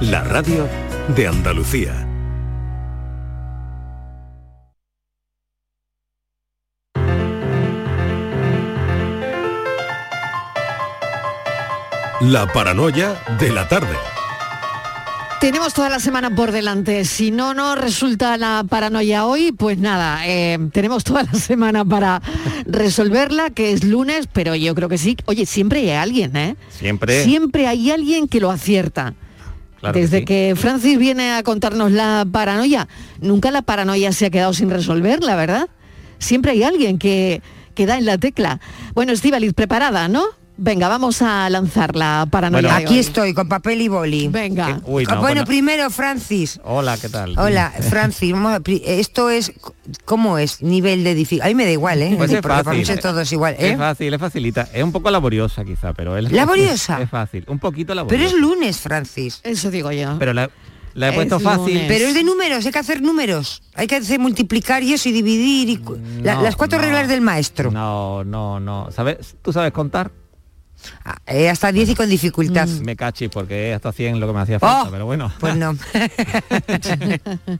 la radio de Andalucía. La paranoia de la tarde. Tenemos toda la semana por delante. Si no nos resulta la paranoia hoy, pues nada, eh, tenemos toda la semana para resolverla, que es lunes, pero yo creo que sí. Oye, siempre hay alguien, ¿eh? Siempre. Siempre hay alguien que lo acierta. Claro que Desde sí. que Francis viene a contarnos la paranoia, nunca la paranoia se ha quedado sin resolver, la verdad. Siempre hay alguien que, que da en la tecla. Bueno, Estíbaliz, preparada, ¿no? Venga, vamos a lanzar la paranoia. Bueno, Aquí hoy. estoy, con papel y boli. Venga. Uy, no, Ah, bueno, no. primero, Francis. Hola, ¿qué tal? Hola, Francis. Esto es, ¿cómo es? Nivel de dificultad. A mí me da igual, ¿eh? Pues es Porque para mí fácil. es todo es igual, ¿eh? Es fácil, es facilita. Es un poco laboriosa quizá, pero es ¿Laboriosa? Es fácil, un poquito Pero laboriosa. es lunes, Francis. Eso digo yo. Pero la, la he Es puesto fácil. lunes. Pero es de números, hay que hacer números. Hay que hacer multiplicar y eso y dividir. Y, cu- la- No, las cuatro no. reglas del maestro. No, no, no. ¿Sabes? ¿Tú sabes contar? Ah, eh, hasta 10 y con dificultad. Me cachis porque hasta 100 lo que me hacía falta, Oh, pero bueno. Pues no. Bueno,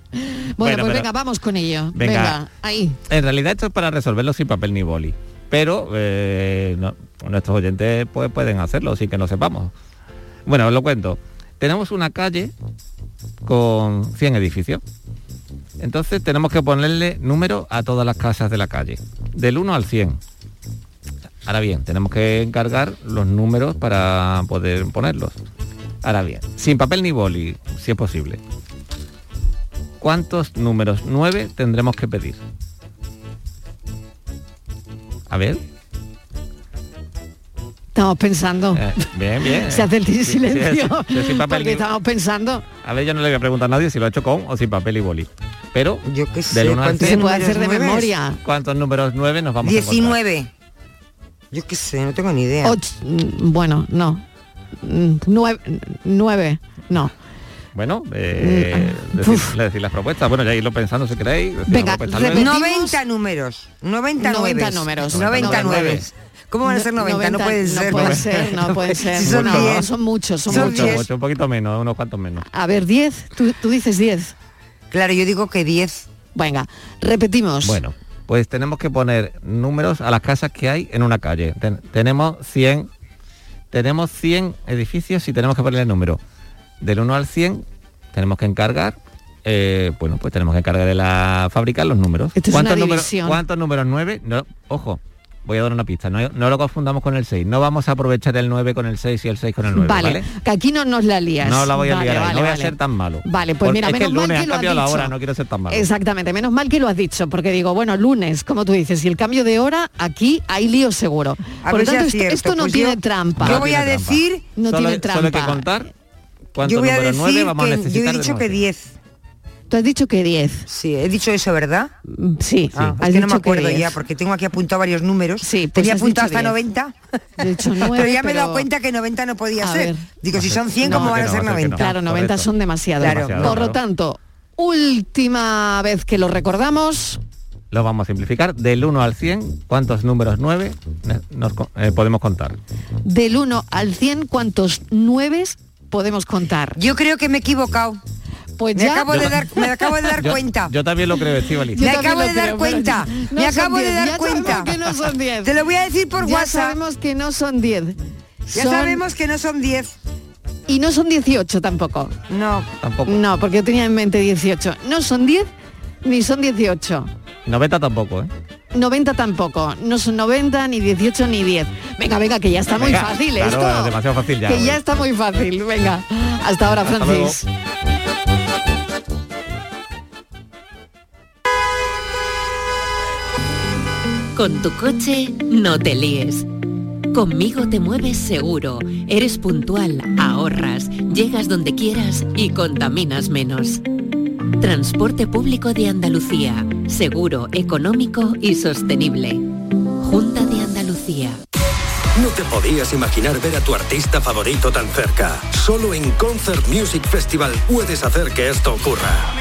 Bueno, pues pero- venga, vamos con ello. Venga. Venga, ahí. En realidad esto es para resolverlo sin papel ni boli. Pero eh, no- nuestros oyentes pues, pueden hacerlo sin que no sepamos. Bueno, os lo cuento. Tenemos una calle con 100 edificios. Entonces tenemos que ponerle número a todas las casas de la calle. Del 1 al 100. Ahora bien, tenemos que encargar los números para poder ponerlos. Ahora bien, sin papel ni boli, si es posible. ¿Cuántos números 9 tendremos que pedir? A ver. Estamos pensando. eh, bien, bien. Se hace el Sí, sí, silencio. sí, sí, sin papel porque ni- estamos pensando. A ver, yo no le voy a preguntar a nadie si lo ha hecho con o sin papel y boli. Pero, Yo qué sé. del 1 al ¿cuántos Se 100, puede hacer de memoria. ¿cuántos números 9 nos vamos a encontrar? 19. Yo qué sé, no tengo ni idea. Och- mm, bueno, no. Mm, Nueve, nueve, no. Bueno, eh, Mm, decir, uf. le decir las propuestas. Bueno, ya irlo pensando si queréis. Venga, las propuestas luego. repetimos. 90 números. 99. 90 números. 99. ¿Cómo van a ser 90? No, pueden ser. No puede ser, no puede ser. Si son no, 10. son muchos, son, Son muchos. mucho, 10. mucho, un poquito menos, unos cuantos menos. A ver, 10. Tú, tú dices 10. Claro, yo digo que 10. Venga, repetimos. Bueno, pues tenemos que poner números a las casas que hay en una calle. Ten- tenemos 100 tenemos 100 edificios y tenemos que ponerle el número. Del 1 al 100 tenemos que encargar eh, bueno, pues tenemos que encargar de la fábrica los números. ¿Cuántos números? ¿Cuántos números? 9. No, ojo, voy a dar una pista. No, no lo confundamos con el 6. No vamos a aprovechar el 9 con el 6 y el 6 con el 9. vale, ¿vale? que aquí no nos la lías. No la voy a Vale, liar vale, no voy a ser tan malo. Vale, pues Porque mira, es que menos el mal lunes que han lo has la dicho. hora, no quiero ser tan malo. Exactamente, menos mal que lo has dicho, porque digo, bueno, lunes, como tú dices, y el cambio de hora, aquí hay lío seguro. A Por lo tanto, esto, esto no Pues tiene yo- trampa. yo No voy a trampa. decir- No solo, tiene Solo hay que trampa. contar cuántos Yo voy a decir 9 vamos a que yo necesitar. he del dicho que 11. 10. Tú has dicho que 10. Sí, he dicho eso, ¿verdad? Mm, Sí, Ah, es que no me acuerdo 10. ya, porque tengo aquí apuntado varios números. Sí, pues Tenía apuntado hasta 10. 90. He dicho nueve, pero ya me he dado pero- cuenta que 90 no podía ser. ver. Digo, si son 100, No, ¿cómo van a no, ser va a ser que 90? Claro, 90 correcto. son demasiados. Claro, Demasiado, Por lo claro. tanto, última vez que lo recordamos, Lo vamos a simplificar. Del 1 al 100, ¿cuántos números 9 nos eh, podemos contar? del 1 al 100, ¿cuántos 9 podemos contar? Yo creo que me he equivocado. Pues Me ya... acabo de dar, me acabo de dar Yo, cuenta. yo también lo creo, Estivali. Me acabo de dar creo, cuenta. no Me acabo de 10, dar ya cuenta. sabemos que no son 10. Te lo voy a decir por ya WhatsApp. sabemos que no son 10. Ya Son- sabemos que no son 10. Y no son 18 tampoco. No. Tampoco. No, porque yo tenía en mente 18. No son 10 ni son 18. 90 tampoco, ¿eh? 90 tampoco. No son 90, ni 18, ni 10. Venga, venga, que ya está muy Venga, fácil claro, esto. es demasiado fácil ya, Que ya está muy fácil. Venga, hasta ahora, Hasta Francis. Con tu coche no te líes. Conmigo te mueves seguro, eres puntual, ahorras, llegas donde quieras y contaminas menos. Transporte público de Andalucía, seguro, económico y sostenible. Junta de Andalucía. No te podías imaginar ver a tu artista favorito tan cerca. Solo en Concert Music Festival puedes hacer que esto ocurra.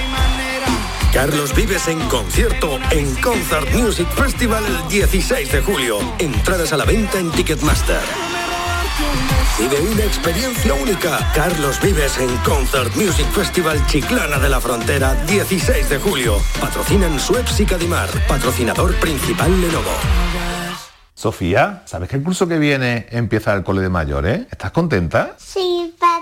Carlos Vives en concierto en Concert Music Festival el 16 de julio. Entradas a la venta en Ticketmaster. Vive una experiencia única. Carlos Vives en Concert Music Festival Chiclana de la Frontera, 16 de julio. Patrocinan Suez y Cadimar. Patrocinador principal Lenovo. Sofía, ¿sabes que el curso que viene empieza el cole de mayores? ¿Estás contenta? Sí,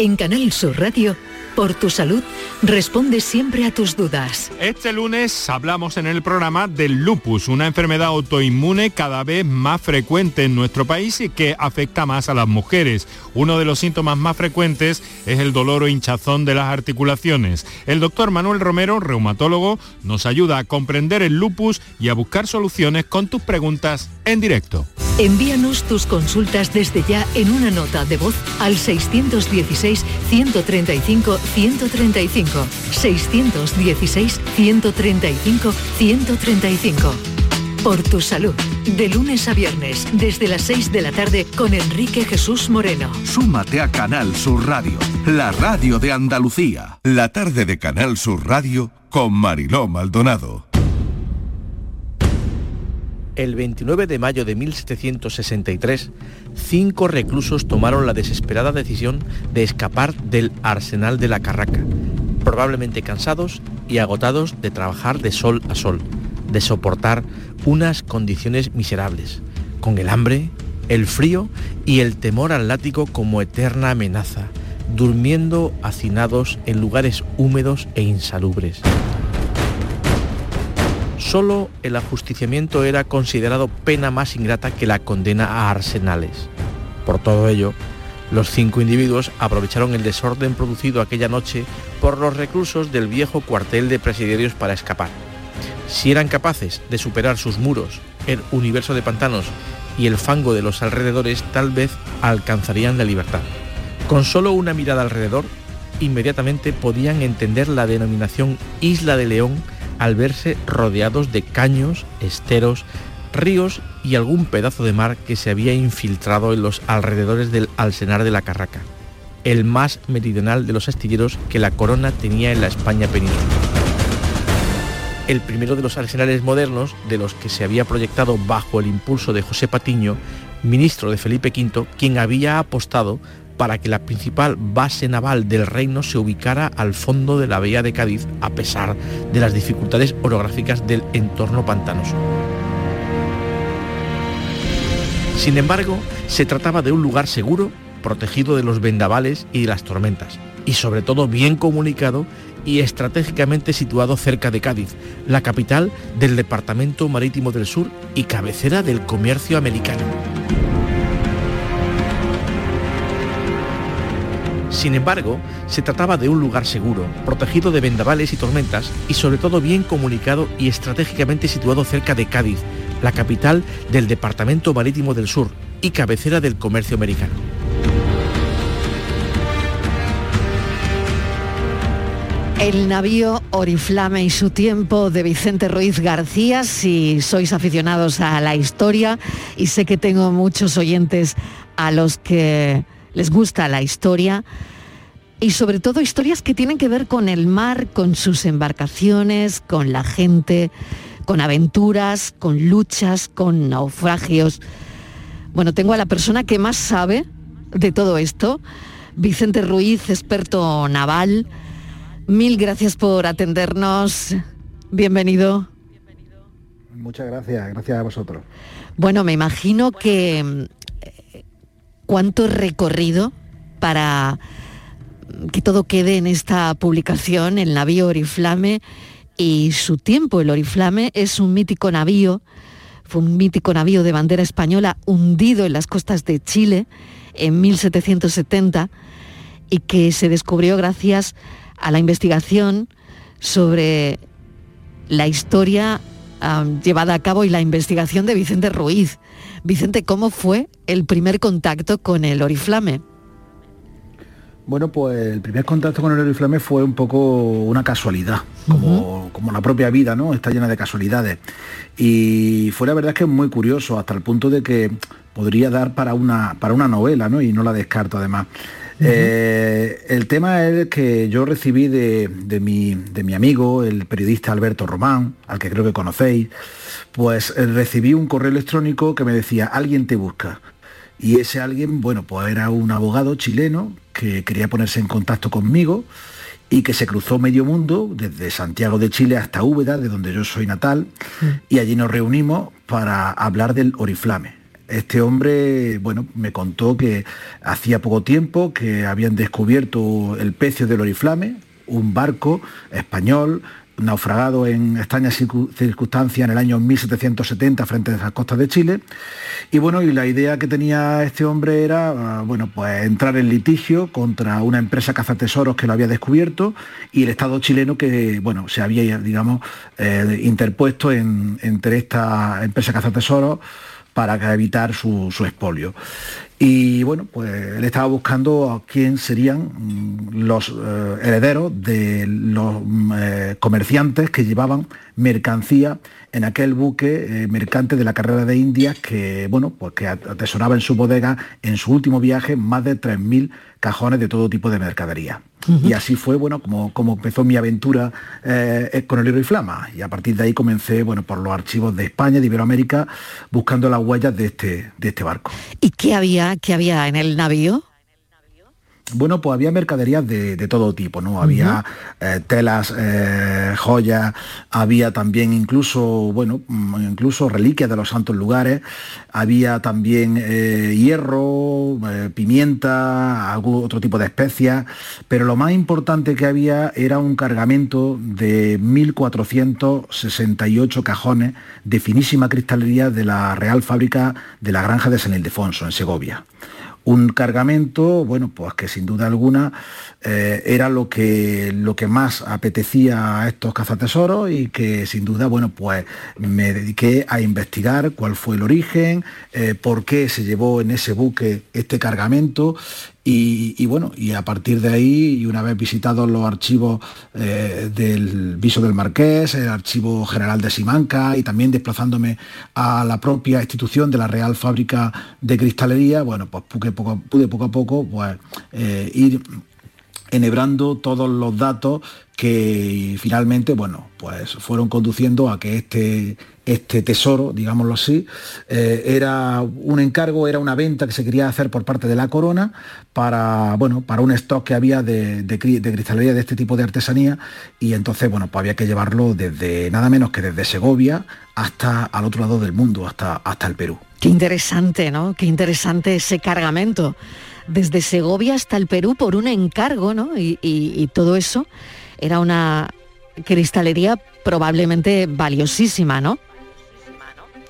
En Canal Sur Radio, por tu salud, responde siempre a tus dudas. Este lunes hablamos en el programa del lupus, una enfermedad autoinmune cada vez más frecuente en nuestro país y que afecta más a las mujeres. Uno de los síntomas más frecuentes es el dolor o hinchazón de las articulaciones. El doctor Manuel Romero, reumatólogo, nos ayuda a comprender el lupus y a buscar soluciones con tus preguntas en directo. Envíanos tus consultas desde ya en una nota de voz al 616-135-135. 616-135-135. Por tu salud, de lunes a viernes, desde las 6 de la tarde con Enrique Jesús Moreno. Súmate a Canal Sur Radio, la radio de Andalucía. La tarde de Canal Sur Radio con Mariló Maldonado. El 29 de mayo de 1763, cinco reclusos tomaron la desesperada decisión de escapar del arsenal de la Carraca, probablemente cansados y agotados de trabajar de sol a sol, de soportar unas condiciones miserables, con el hambre, el frío y el temor al látigo como eterna amenaza, durmiendo hacinados en lugares húmedos e insalubres. Solo el ajusticiamiento era considerado pena más ingrata que la condena a arsenales. Por todo ello, los cinco individuos aprovecharon el desorden producido aquella noche por los reclusos del viejo cuartel de presidiarios para escapar. Si eran capaces de superar sus muros, el universo de pantanos y el fango de los alrededores, tal vez alcanzarían la libertad. Con solo una mirada alrededor, inmediatamente podían entender la denominación Isla de León al verse rodeados de caños, esteros, ríos y algún pedazo de mar que se había infiltrado en los alrededores del Alsenar de la Carraca, el más meridional de los astilleros que la corona tenía en la España peninsular. El primero de los arsenales modernos, de los que se había proyectado bajo el impulso de José Patiño, ministro de Felipe V, quien había apostado para que la principal base naval del reino se ubicara al fondo de la bahía de Cádiz a pesar de las dificultades orográficas del entorno pantanoso. Sin embargo, se trataba de un lugar seguro, protegido de los vendavales y de las tormentas, y sobre todo bien comunicado y estratégicamente situado cerca de Cádiz, la capital del Departamento Marítimo del Sur y cabecera del comercio americano. Sin embargo, se trataba de un lugar seguro, protegido de vendavales y tormentas y sobre todo bien comunicado y estratégicamente situado cerca de Cádiz, la capital del Departamento Marítimo del Sur y cabecera del comercio americano. El navío Oriflame y su tiempo de Vicente Ruiz García, si sois aficionados a la historia y sé que tengo muchos oyentes a los que les gusta la historia y sobre todo historias que tienen que ver con el mar, con sus embarcaciones, con la gente, con aventuras, con luchas, con naufragios. Bueno, tengo a la persona que más sabe de todo esto, Vicente Ruiz, experto naval. Mil gracias por atendernos. Bienvenido. Muchas gracias, gracias a vosotros. Bueno, me imagino que cuánto recorrido para que todo quede en esta publicación, el navío Oriflame y su tiempo. El Oriflame es un mítico navío, fue un mítico navío de bandera española hundido en las costas de Chile en 1770 y que se descubrió gracias a la investigación sobre la historia um, llevada a cabo y la investigación de Vicente Ruiz. Vicente, ¿cómo fue el primer contacto con el Oriflame? Bueno, pues el primer contacto con el Oriflame fue un poco una casualidad, como, como la propia vida, ¿no? Está llena de casualidades. Y fue la verdad que es muy curioso, hasta el punto de que podría dar para una, para una novela, ¿no? Y no la descarto además. Eh, el tema es que yo recibí de, mi, de, mi, amigo, el periodista Alberto Román, al que creo que conocéis, pues eh, recibí un correo electrónico que me decía, alguien te busca. Y ese alguien, bueno, pues era un abogado chileno que quería ponerse en contacto conmigo y que se cruzó medio mundo, desde Santiago de Chile hasta Úbeda, de donde yo soy natal, y allí nos reunimos para hablar del Oriflame. Este hombre, bueno, me contó que hacía poco tiempo que habían descubierto el pecio del Oriflame, un barco español naufragado en extrañas circunstancias en el año 1770 frente a las costas de Chile. Y bueno, y la idea que tenía este hombre era, ah, bueno, pues entrar en litigio contra una empresa cazatesoros que lo había descubierto y el Estado chileno que, bueno, se había, digamos, eh, interpuesto entre esta empresa cazatesoros para evitar su, su expolio. Y bueno, pues él estaba buscando a quién serían mm, los eh, herederos de los mm, eh, comerciantes que llevaban mercancía en aquel buque eh, mercante de la carrera de Indias que, bueno, pues que atesoraba en su bodega en su último viaje más de 3.000 cajones de todo tipo de mercadería. Y así fue, bueno, como, como empezó mi aventura eh, con el libro y flama. Y a partir de ahí comencé, bueno, por los archivos de España, de Iberoamérica, buscando las huellas de este, de este barco. ¿Y qué había, qué había en el navío? Bueno, pues había mercaderías de, todo tipo, ¿no? Había eh, telas, eh, joyas, había también incluso, bueno, mm, incluso reliquias de los santos lugares, había también eh, hierro, pimienta, algún otro tipo de especias, pero lo más importante que había era un cargamento de 1.468 cajones de finísima cristalería de la Real Fábrica de la Granja de San Ildefonso, en Segovia un cargamento, bueno, pues que sin duda alguna eh, era lo que, lo que más apetecía a estos cazatesoros y que sin duda, bueno, pues me dediqué a investigar cuál fue el origen, eh, por qué se llevó en ese buque este cargamento y, bueno, y a partir de ahí, y una vez visitados los archivos eh, del Viso del Marqués, el Archivo General de Simanca y también desplazándome a la propia institución de la Real Fábrica de Cristalería, bueno, pues pude poco, pude poco a poco pues, eh, ir enhebrando todos los datos que finalmente, bueno, pues fueron conduciendo a que este, este tesoro, digámoslo así, eh, era un encargo, era una venta que se quería hacer por parte de la corona para, bueno, para un stock que había de, de, cristalería de este tipo de artesanía y entonces, bueno, pues había que llevarlo desde nada menos que desde Segovia hasta al otro lado del mundo, hasta, hasta el Perú. Qué interesante, ¿no? Qué interesante ese cargamento desde Segovia hasta el Perú por un encargo, ¿no? y todo eso era una cristalería probablemente valiosísima, ¿no?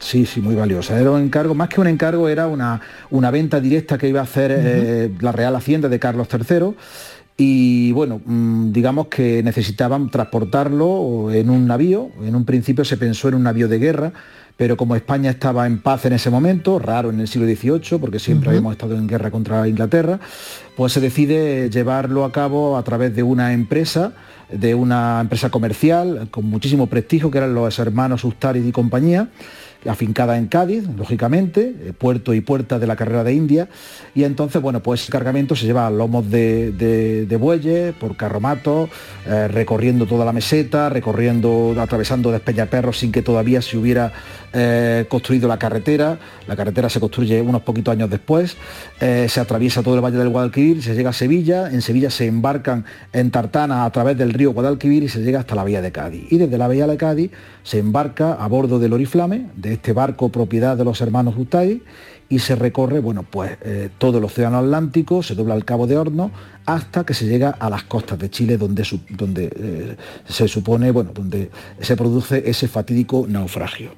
Sí, sí, muy valiosa. Era un encargo, más que un encargo, era una, una venta directa que iba a hacer eh, la Real Hacienda de Carlos III. Y bueno, mm, digamos que necesitaban transportarlo en un navío. En un principio se pensó en un navío de guerra, pero como España estaba en paz en ese momento, raro en el siglo XVIII, porque siempre habíamos estado en guerra contra Inglaterra, pues se decide llevarlo a cabo a través de una empresa, de una empresa comercial con muchísimo prestigio, que eran los hermanos Ustarid y compañía, afincada en Cádiz, lógicamente, eh, puerto y puerta de la carrera de India, y entonces, bueno, pues ese cargamento se lleva a lomos de, bueyes, por carromatos, eh, recorriendo toda la meseta, recorriendo, atravesando Despeñaperros sin que todavía se hubiera eh, construido la carretera, la carretera se construye unos poquitos años después, se atraviesa todo el Valle del Guadalquivir, se llega a Sevilla, en Sevilla se embarcan en Tartana a través del río Guadalquivir y se llega hasta la Bahía de Cádiz. Y desde la Bahía de Cádiz se embarca a bordo del Oriflame, de este barco propiedad de los hermanos Gustay, y se recorre, bueno, pues eh, todo el océano Atlántico, se dobla el Cabo de Horno, hasta que se llega a las costas de Chile, donde, donde eh, se supone, bueno, donde se produce ese fatídico naufragio.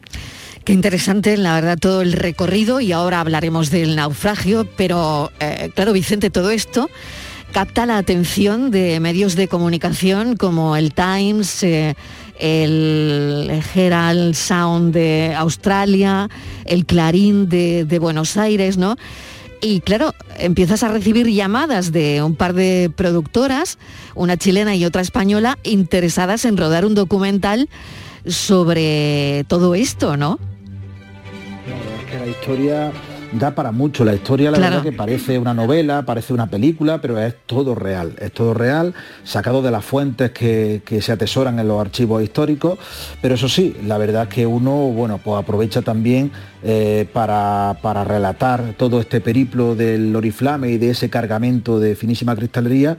Qué interesante, la verdad, todo el recorrido y ahora hablaremos del naufragio, pero eh, claro, Vicente, todo esto capta la atención de medios de comunicación como el Times, el Herald Sound de Australia, el Clarín de, Buenos Aires, ¿no? y claro, empiezas a recibir llamadas de un par de productoras, una chilena y otra española, interesadas en rodar un documental sobre todo esto, ¿no? La historia da para mucho. La historia, la verdad, que parece una novela, parece una película, pero es todo real. Es todo real, sacado de las fuentes que, se atesoran en los archivos históricos. Pero eso sí, la verdad es que uno, bueno, pues aprovecha también eh, para, para, relatar todo este periplo del Oriflame y de ese cargamento de finísima cristalería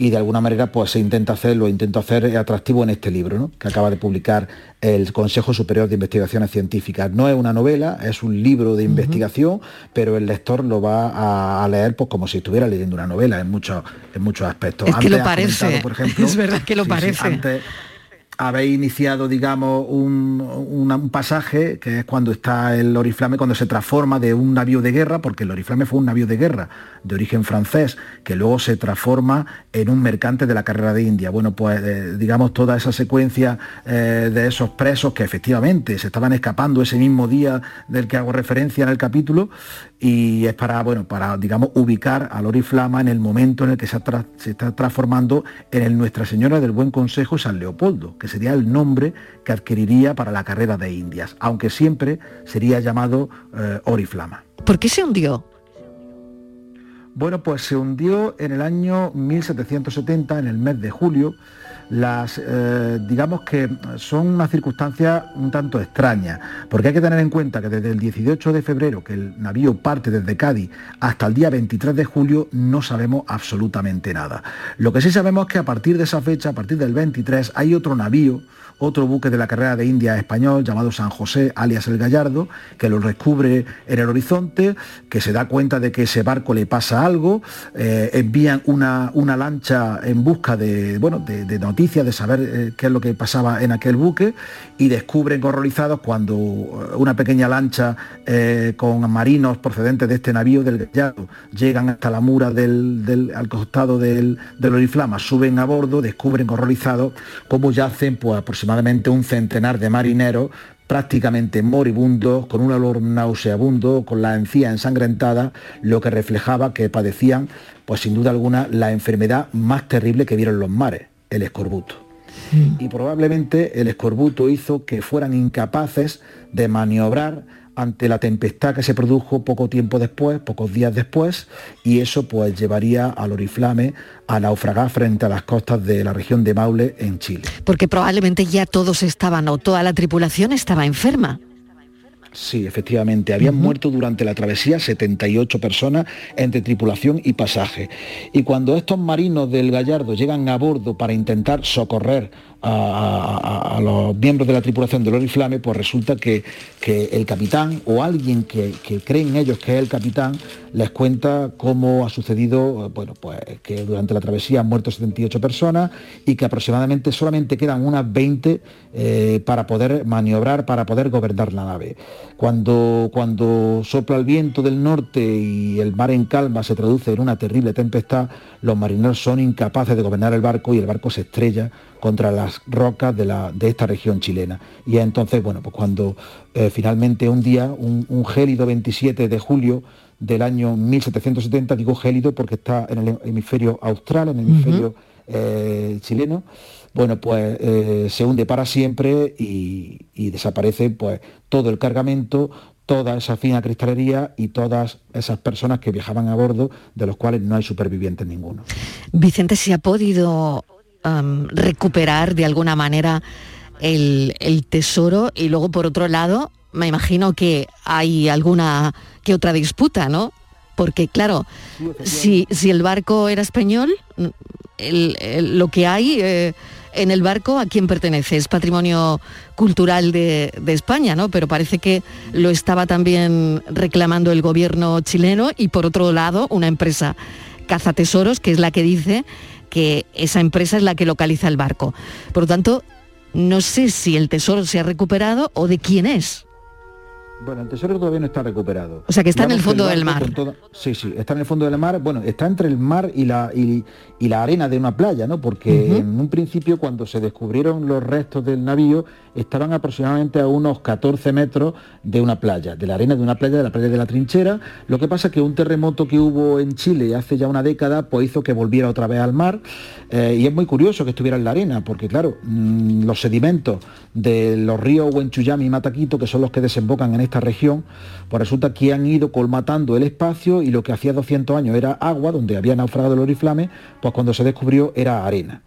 y de alguna manera pues se intenta hacer, lo intento hacer atractivo en este libro, que acaba de publicar el Consejo Superior de Investigaciones Científicas. No es una novela, es un libro de investigación, pero el lector lo va a, leer pues, como si estuviera leyendo una novela en muchos, en muchos aspectos. Es que lo parece, por ejemplo, es verdad que lo parece habéis iniciado, digamos, un, pasaje que es cuando está el Oriflame, cuando se transforma de un navío de guerra, porque el Oriflame fue un navío de guerra de origen francés, que luego se transforma en un mercante de la carrera de India. Bueno, pues eh, digamos toda esa secuencia eh, de esos presos que efectivamente se estaban escapando ese mismo día del que hago referencia en el capítulo, y es para, bueno, para, digamos, ubicar al Oriflama en el momento en el que se, está transformando en el Nuestra Señora del Buen Consejo San Leopoldo, que sería el nombre que adquiriría para la carrera de Indias, aunque siempre sería llamado eh, Oriflama. ¿Por qué se hundió? Bueno, pues se hundió en el año 1770, en el mes de julio, las, eh, digamos que son una circunstancia un tanto extraña, porque hay que tener en cuenta que desde el 18 de febrero, que el navío parte desde Cádiz, hasta el día 23 de julio, no sabemos absolutamente nada. Lo que sí sabemos es que a partir de esa fecha, a partir del 23, hay otro navío, otro buque de la carrera de India español llamado San José, alias El Gallardo, que lo descubre en el horizonte, que se da cuenta de que ese barco le pasa algo, eh, envían una, una, lancha en busca de, bueno, de, noticias, de saber eh, qué es lo que pasaba en aquel buque, y descubren horrorizados cuando una pequeña lancha eh, con marinos procedentes de este navío del Gallardo llegan hasta la mura del, al costado del, del Oriflama, suben a bordo, descubren horrorizados cómo yacen pues aproximadamente un centenar de marineros prácticamente moribundos, con un olor nauseabundo, con la encía ensangrentada, lo que reflejaba que padecían, pues sin duda alguna, la enfermedad más terrible que vieron los mares, el escorbuto. Y probablemente el escorbuto hizo que fueran incapaces de maniobrar ante la tempestad que se produjo poco tiempo después, pocos días después, y eso pues llevaría al Oriflame a naufragar frente a las costas de la región de Maule en Chile. Porque probablemente ya todos estaban o toda la tripulación estaba enferma. Sí, efectivamente. Habían muerto durante la travesía 78 personas entre tripulación y pasaje. Y cuando estos marinos del Gallardo llegan a bordo para intentar socorrer a, los miembros de la tripulación del Oriflame, pues resulta que, el capitán o alguien que, que creen ellos que es el capitán les cuenta cómo ha sucedido, bueno, pues que durante la travesía han muerto 78 personas y que aproximadamente solamente quedan unas 20 eh, para poder maniobrar, para poder gobernar la nave. Cuando, cuando sopla el viento del norte y el mar en calma se traduce en una terrible tempestad, los marineros son incapaces de gobernar el barco y el barco se estrella contra las rocas de, la, de esta región chilena. Y entonces, bueno, pues cuando eh, finalmente un día, un, un gélido 27 de julio, del año 1770, digo gélido porque está en el hemisferio austral, en el hemisferio eh, chileno, bueno, pues eh, se hunde para siempre y, desaparece pues todo el cargamento, toda esa fina cristalería y todas esas personas que viajaban a bordo, de los cuales no hay supervivientes ninguno. Vicente, ¿se ha podido recuperar de alguna manera el, el tesoro? Y luego, por otro lado, me imagino que hay alguna que otra disputa, ¿no? Porque claro, si, si el barco era español, lo que hay eh, en el barco, ¿a quién pertenece? Es patrimonio cultural de, España, ¿no? Pero parece que lo estaba también reclamando el gobierno chileno y por otro lado una empresa cazatesoros, que es la que dice que esa empresa es la que localiza el barco. Por lo tanto, no sé si el tesoro se ha recuperado o de quién es. Bueno, el tesoro todavía no está recuperado. O sea, que está en el fondo del mar. Sí, sí, está en el fondo del mar. Bueno, está entre el mar y la, y, y la arena de una playa, ¿no? Porque en un principio, cuando se descubrieron los restos del navío, estaban aproximadamente a unos 14 metros de una playa, de la arena de una playa, de la playa de la Trinchera. Lo que pasa es que un terremoto que hubo en Chile hace ya una década, pues hizo que volviera otra vez al mar. Eh, y es muy curioso que estuviera en la arena, porque claro, mm, los sedimentos de los ríos Huenchuyami y Mataquito, que son los que desembocan en esta región, pues resulta que han ido colmatando el espacio y lo que hacía 200 años era agua, donde había naufragado el oriflame, pues cuando se descubrió era arena.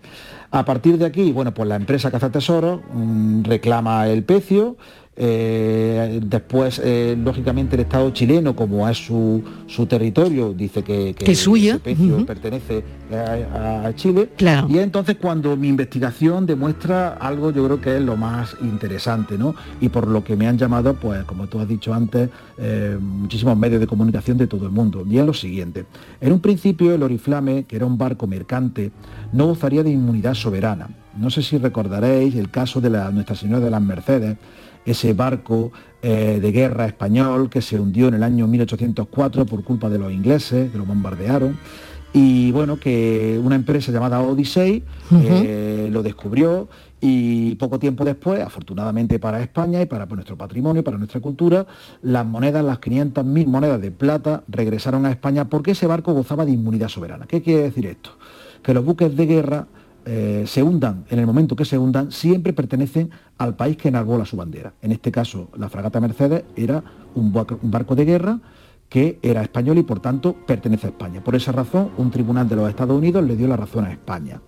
A partir de aquí, bueno, pues la empresa Cazatesoros mm, reclama el pecio. Eh, después, eh, lógicamente, el Estado chileno, como es su, su territorio, dice que, Que suyo. ese Ujú. pertenece a, a Chile. Claro. Y es entonces cuando mi investigación demuestra algo, yo creo que es lo más interesante, ¿no? Y por lo que me han llamado, pues, como tú has dicho antes, eh, muchísimos medios de comunicación de todo el mundo. Y es lo siguiente. En un principio, el Oriflame, que era un barco mercante, no gozaría de inmunidad soberana. No sé si recordaréis el caso de la Nuestra Señora de las Mercedes, ese barco eh, de guerra español que se hundió en el año 1804 por culpa de los ingleses, que lo bombardearon. Y bueno, que una empresa llamada Odyssey eh, lo descubrió y poco tiempo después, afortunadamente para España y para nuestro patrimonio, para nuestra cultura, las monedas, las 500.000 monedas de plata regresaron a España porque ese barco gozaba de inmunidad soberana. ¿Qué quiere decir esto? Que los buques de guerra eh, se hundan, en el momento que se hundan, siempre pertenecen al país que enarbola su bandera. En este caso, la fragata Mercedes era un barco, de guerra que era español y por tanto pertenece a España. Por esa razón, un tribunal de los Estados Unidos le dio la razón a España.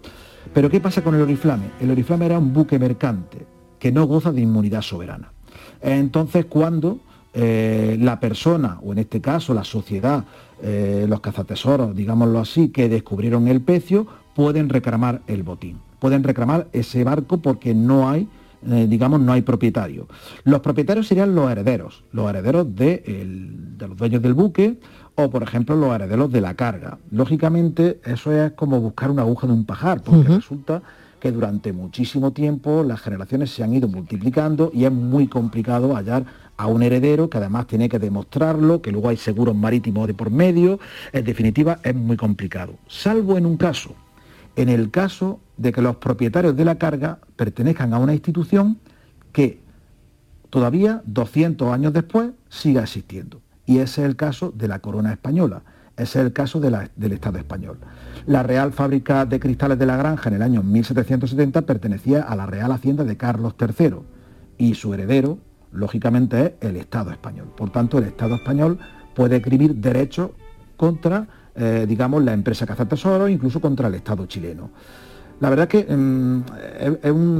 Pero ¿qué pasa con el Oriflame? El Oriflame era un buque mercante que no goza de inmunidad soberana. Entonces, cuando eh, la persona, o en este caso la sociedad, eh, los cazatesoros, digámoslo así, que descubrieron el pecio, pueden reclamar el botín. Pueden reclamar ese barco porque no hay, eh, digamos, no hay propietario. Los propietarios serían los herederos, los herederos de, el- de los dueños del buque o, por ejemplo, los herederos de la carga. Lógicamente, eso es como buscar una aguja de un pajar, porque resulta que durante muchísimo tiempo las generaciones se han ido multiplicando y es muy complicado hallar a un heredero que además tiene que demostrarlo, que luego hay seguros marítimos de por medio, en definitiva es muy complicado, salvo en un caso, en el caso de que los propietarios de la carga pertenezcan a una institución que todavía 200 años después siga existiendo. Y ese es el caso de la corona española, ese es el caso del Estado español. La Real Fábrica de Cristales de la Granja en el año 1770 pertenecía a la Real Hacienda de Carlos III y su heredero, lógicamente, es el Estado español. Por tanto, el Estado español puede escribir derechos contra, eh, digamos, la empresa Cazatesoro, incluso contra el Estado chileno. La verdad que mm, es,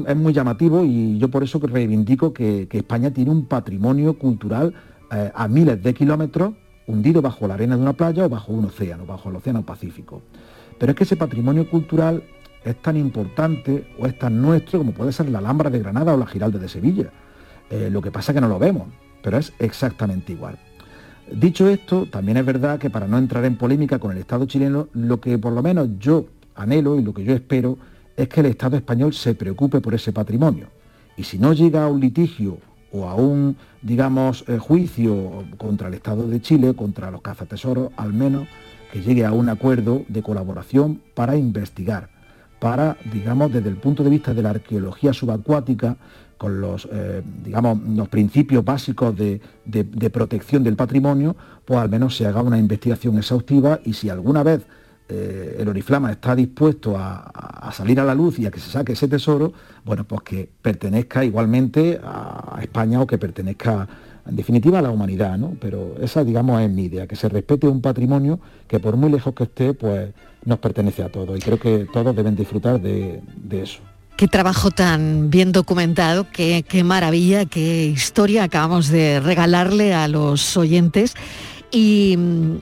es muy llamativo y yo por eso reivindico que, que España tiene un patrimonio cultural eh, a miles de kilómetros hundido bajo la arena de una playa o bajo un océano, bajo el océano Pacífico. Pero es que ese patrimonio cultural es tan importante o es tan nuestro como puede ser la Alhambra de Granada o la Giralda de Sevilla. Eh, lo que pasa es que no lo vemos, pero es exactamente igual. Dicho esto, también es verdad que para no entrar en polémica con el Estado chileno, lo que por lo menos yo anhelo y lo que yo espero es que el Estado español se preocupe por ese patrimonio. Y si no llega a un litigio o a un, digamos, eh, juicio contra el Estado de Chile, contra los cazatesoros, al menos que llegue a un acuerdo de colaboración para investigar, para, digamos, desde el punto de vista de la arqueología subacuática, con los, eh, digamos, los principios básicos de, de- protección del patrimonio, pues al menos se haga una investigación exhaustiva y si alguna vez eh, el Oriflama está dispuesto a, a salir a la luz y a que se saque ese tesoro, bueno, pues que pertenezca igualmente a España o que pertenezca en definitiva a la humanidad, ¿no? Pero esa, digamos, es mi idea, que se respete un patrimonio que por muy lejos que esté, pues nos pertenece a todos y creo que todos deben disfrutar de, de eso. Qué trabajo tan bien documentado, qué, qué maravilla, qué historia acabamos de regalarle a los oyentes. Y mm,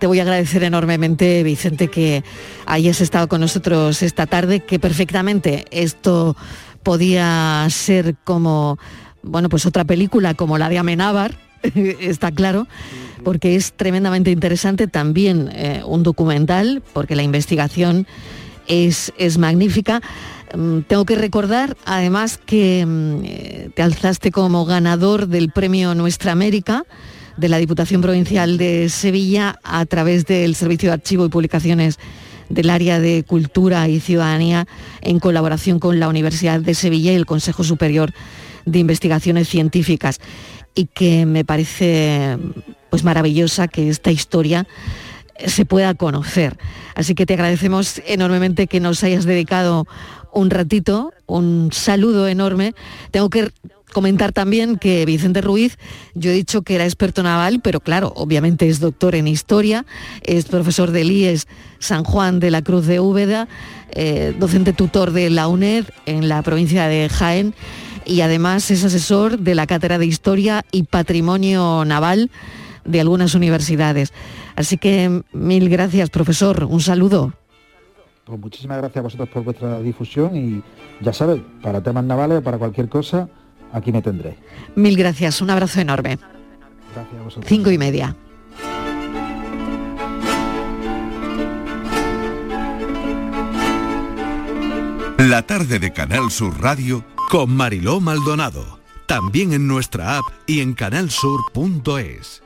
te voy a agradecer enormemente, Vicente, que hayas estado con nosotros esta tarde, que perfectamente esto podía ser como, bueno, pues otra película como la de Amenábar, está claro, porque es tremendamente interesante también eh, un documental, porque la investigación es, es magnífica. Mm, tengo que recordar además que mm, eh, te alzaste como ganador del premio Nuestra América de la Diputación Provincial de Sevilla a través del Servicio de Archivo y Publicaciones del área de Cultura y Ciudadanía en colaboración con la Universidad de Sevilla y el Consejo Superior de Investigaciones Científicas y que me parece pues maravillosa que esta historia se pueda conocer. Así que te agradecemos enormemente que nos hayas dedicado un ratito, un saludo enorme. Tengo que comentar también que Vicente Ruiz, yo he dicho que era experto naval, pero claro, obviamente es doctor en historia, es profesor del IES San Juan de la Cruz de Úbeda, eh, docente tutor de la UNED en la provincia de Jaén y además es asesor de la Cátedra de Historia y Patrimonio Naval de algunas universidades. Así que mil gracias, profesor. Un saludo. Pues muchísimas gracias a vosotros por vuestra difusión y ya sabes, para temas navales o para cualquier cosa, aquí me tendré. Mil gracias, un abrazo enorme. Gracias a vosotros. Cinco y media. La tarde de Canal Sur Radio con Mariló Maldonado. También en nuestra app y en canalsur.es.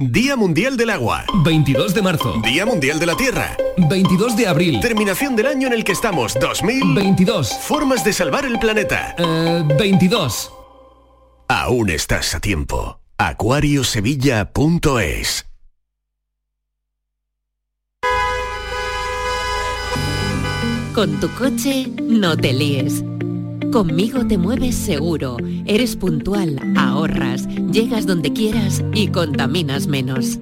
Día Mundial del Agua. 22 de marzo. Día Mundial de la Tierra. 22 de abril. Terminación del año en el que estamos. 2022. Formas de salvar el planeta. 22. Aún estás a tiempo acuariosevilla.es Con tu coche no te líes. Conmigo te mueves seguro, eres puntual, ahorras, llegas donde quieras y contaminas menos.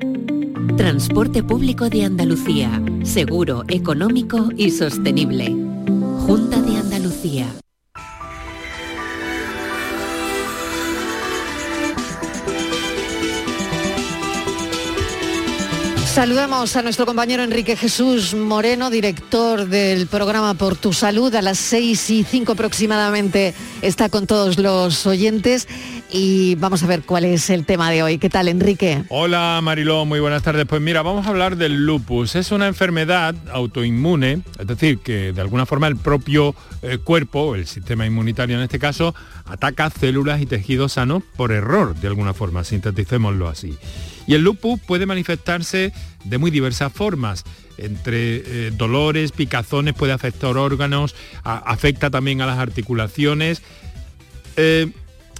Transporte público de Andalucía, seguro, económico y sostenible. Saludamos a nuestro compañero Enrique Jesús Moreno, director del programa Por tu Salud. A las seis y cinco aproximadamente está con todos los oyentes y vamos a ver cuál es el tema de hoy. ¿Qué tal, Enrique? Hola, Mariló, muy buenas tardes. Pues mira, vamos a hablar del lupus. Es una enfermedad autoinmune, es decir, que de alguna forma el propio eh, cuerpo, el sistema inmunitario en este caso, ataca células y tejidos sanos por error, de alguna forma, sinteticémoslo así. Y el lupus puede manifestarse de muy diversas formas entre eh, dolores, picazones, puede afectar órganos, afecta también a las articulaciones. Eh,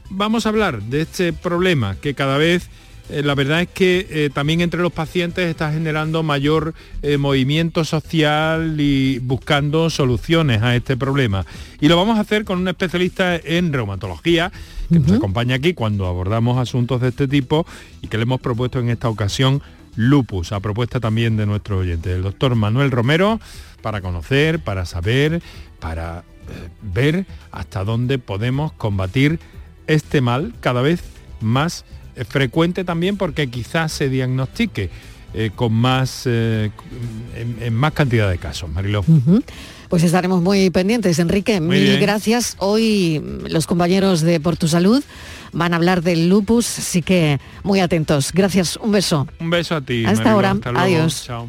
vamos a hablar de este problema que cada vez eh, la verdad es que también entre los pacientes está generando mayor movimiento social y buscando soluciones a este problema. Y lo vamos a hacer con un especialista en reumatología que nos acompaña aquí cuando abordamos asuntos de este tipo y que le hemos propuesto en esta ocasión lupus, a propuesta también de nuestro oyente, el doctor Manuel Romero, para conocer, para saber, para eh, ver hasta dónde podemos combatir este mal cada vez más eh, frecuente también porque quizás se diagnostique eh, con más en, más cantidad de casos, Mariló. Pues estaremos muy pendientes. Enrique, mil gracias. Hoy los compañeros de Por Tu Salud van a hablar del lupus, así que muy atentos. Gracias, un beso. Un beso a ti. Hasta ahora, adiós. Chao.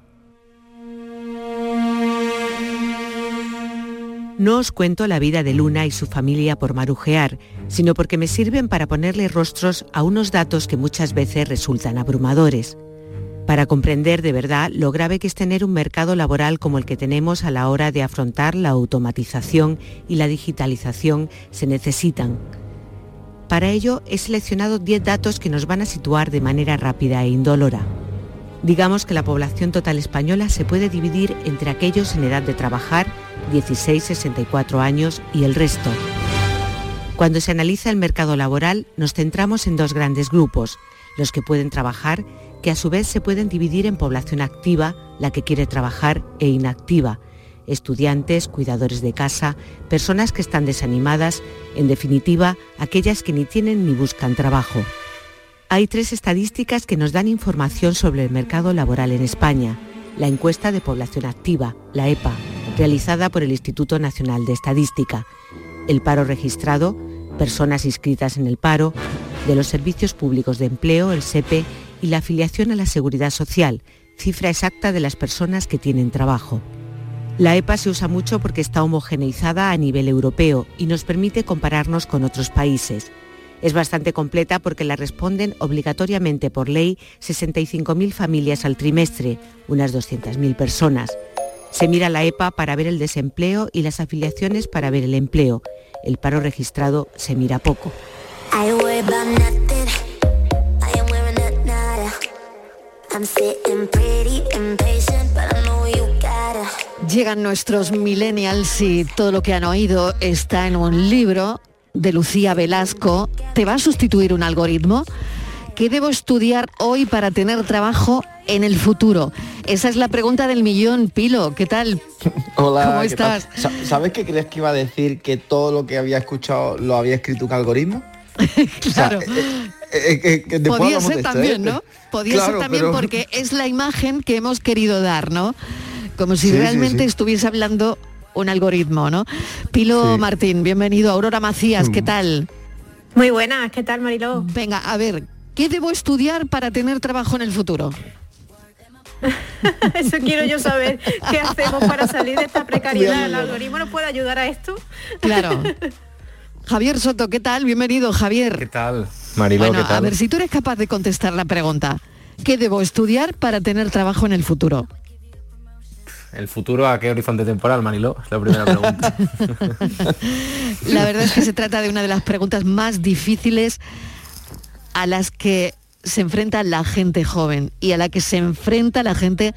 No os cuento la vida de Luna y su familia por marujear, sino porque me sirven para ponerle rostros a unos datos que muchas veces resultan abrumadores. Para comprender de verdad lo grave que es tener un mercado laboral como el que tenemos a la hora de afrontar la automatización y la digitalización se necesitan. Para ello he seleccionado 10 datos que nos van a situar de manera rápida e indolora. Digamos que la población total española se puede dividir entre aquellos en edad de trabajar 16-64 años y el resto. Cuando se analiza el mercado laboral, nos centramos en dos grandes grupos, los que pueden trabajar, que a su vez se pueden dividir en población activa, la que quiere trabajar, e inactiva, estudiantes, cuidadores de casa, personas que están desanimadas, en definitiva, aquellas que ni tienen ni buscan trabajo. Hay tres estadísticas que nos dan información sobre el mercado laboral en España. La encuesta de población activa, la EPA, realizada por el Instituto Nacional de Estadística, el paro registrado, personas inscritas en el paro, de los servicios públicos de empleo, el SEPE, y la afiliación a la seguridad social, cifra exacta de las personas que tienen trabajo. La EPA se usa mucho porque está homogeneizada a nivel europeo y nos permite compararnos con otros países. Es bastante completa porque la responden obligatoriamente por ley 65.000 familias al trimestre, unas 200.000 personas. Se mira la EPA para ver el desempleo y las afiliaciones para ver el empleo. El paro registrado se mira poco. Llegan nuestros millennials y todo lo que han oído está en un libro de Lucía Velasco. ¿Te va a sustituir un algoritmo? ¿Qué debo estudiar hoy para tener trabajo en el futuro? Esa es la pregunta del millón, Pilo. ¿Qué tal? Hola, ¿Cómo ¿qué estás? tal? ¿Sabes qué crees que iba a decir que todo lo que había escuchado lo había escrito un algoritmo? claro. Eh, eh, Podía ser de esto, también, ¿eh? ¿no? Podía Claro, ser también pero- porque es la imagen que hemos querido dar, ¿no? Como si Sí, realmente sí. estuviese hablando un algoritmo, ¿no? Pilo Sí. Martín, bienvenido. Aurora Macías, Mm. ¿qué tal? Muy buenas, ¿qué tal Mariló? Venga, a ver, ¿qué debo estudiar para tener trabajo en el futuro? Eso quiero yo saber. ¿Qué hacemos para salir de esta precariedad? ¿El algoritmo nos puede ayudar a esto? Claro. Javier Soto, ¿qué tal? Bienvenido, Javier. ¿Qué tal? Mariló, bueno, ¿qué tal? a ver si tú eres capaz de contestar la pregunta. ¿Qué debo estudiar para tener trabajo en el futuro? ¿El futuro a qué horizonte temporal, Mariló? Es la primera pregunta. La verdad es que se trata de una de las preguntas más difíciles a las que se enfrenta la gente joven y a la que se enfrenta la gente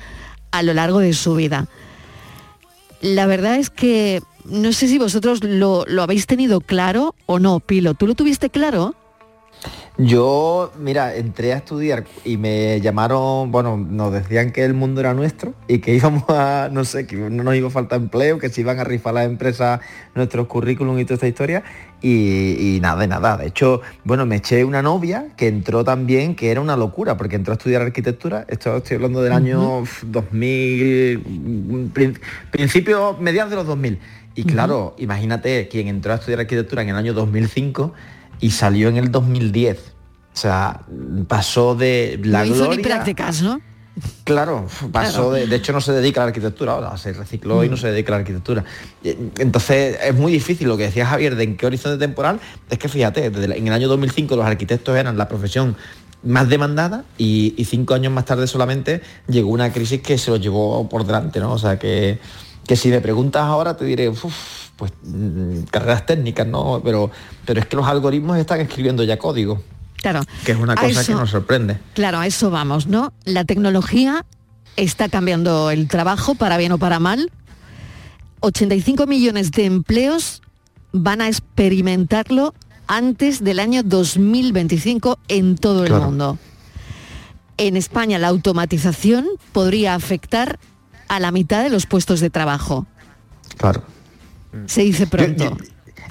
a lo largo de su vida. La verdad es que no sé si vosotros lo, lo habéis tenido claro o no, Pilo. ¿Tú lo tuviste claro? Yo, mira, entré a estudiar y me llamaron, bueno, nos decían que el mundo era nuestro y que íbamos a, no sé, que no nos iba a faltar empleo, que se iban a rifar las empresas nuestros currículum y toda esta historia. Y, y nada, de nada. De hecho, bueno, me eché una novia que entró también, que era una locura, porque entró a estudiar arquitectura. Esto estoy hablando del año uf, 2000, prin- principio, mediados de los 2000. Y claro, imagínate quien entró a estudiar arquitectura en el año 2005 y salió en el 2010. O sea, pasó de la no hizo ni gloria... prácticas, ¿no? Claro, pasó Claro. de, de hecho no se dedica a la arquitectura ahora, se recicló y no se dedica a la arquitectura. Eh, Entonces es muy difícil lo que decía Javier de en qué horizonte temporal, es que fíjate, desde en el año 2005 los arquitectos eran la profesión más demandada y, y cinco años más tarde solamente llegó una crisis que se lo llevó por delante, ¿no? O sea que, que si me preguntas ahora te diré, "Uf, pues mm, carreras técnicas, ¿no? Pero, pero es que los algoritmos están escribiendo ya código, Claro. que es una cosa que nos sorprende. Claro, a eso vamos, ¿no? La tecnología está cambiando el trabajo para bien o para mal. 85 millones de empleos van a experimentarlo antes del año 2025 en todo el mundo. En España la automatización podría afectar a la mitad de los puestos de trabajo. Claro. Se dice pronto.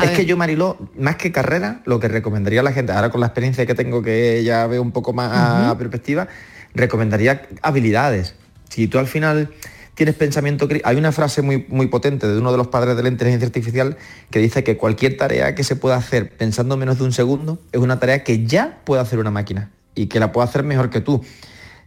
es que yo, Mariló, más que carrera, lo que recomendaría a la gente, ahora con la experiencia que tengo, que ya veo un poco más a perspectiva, recomendaría habilidades. Si tú al final tienes pensamiento crítico, hay una frase muy, muy potente de uno de los padres de la inteligencia artificial que dice que cualquier tarea que se pueda hacer pensando menos de un segundo es una tarea que ya puede hacer una máquina y que la puede hacer mejor que tú.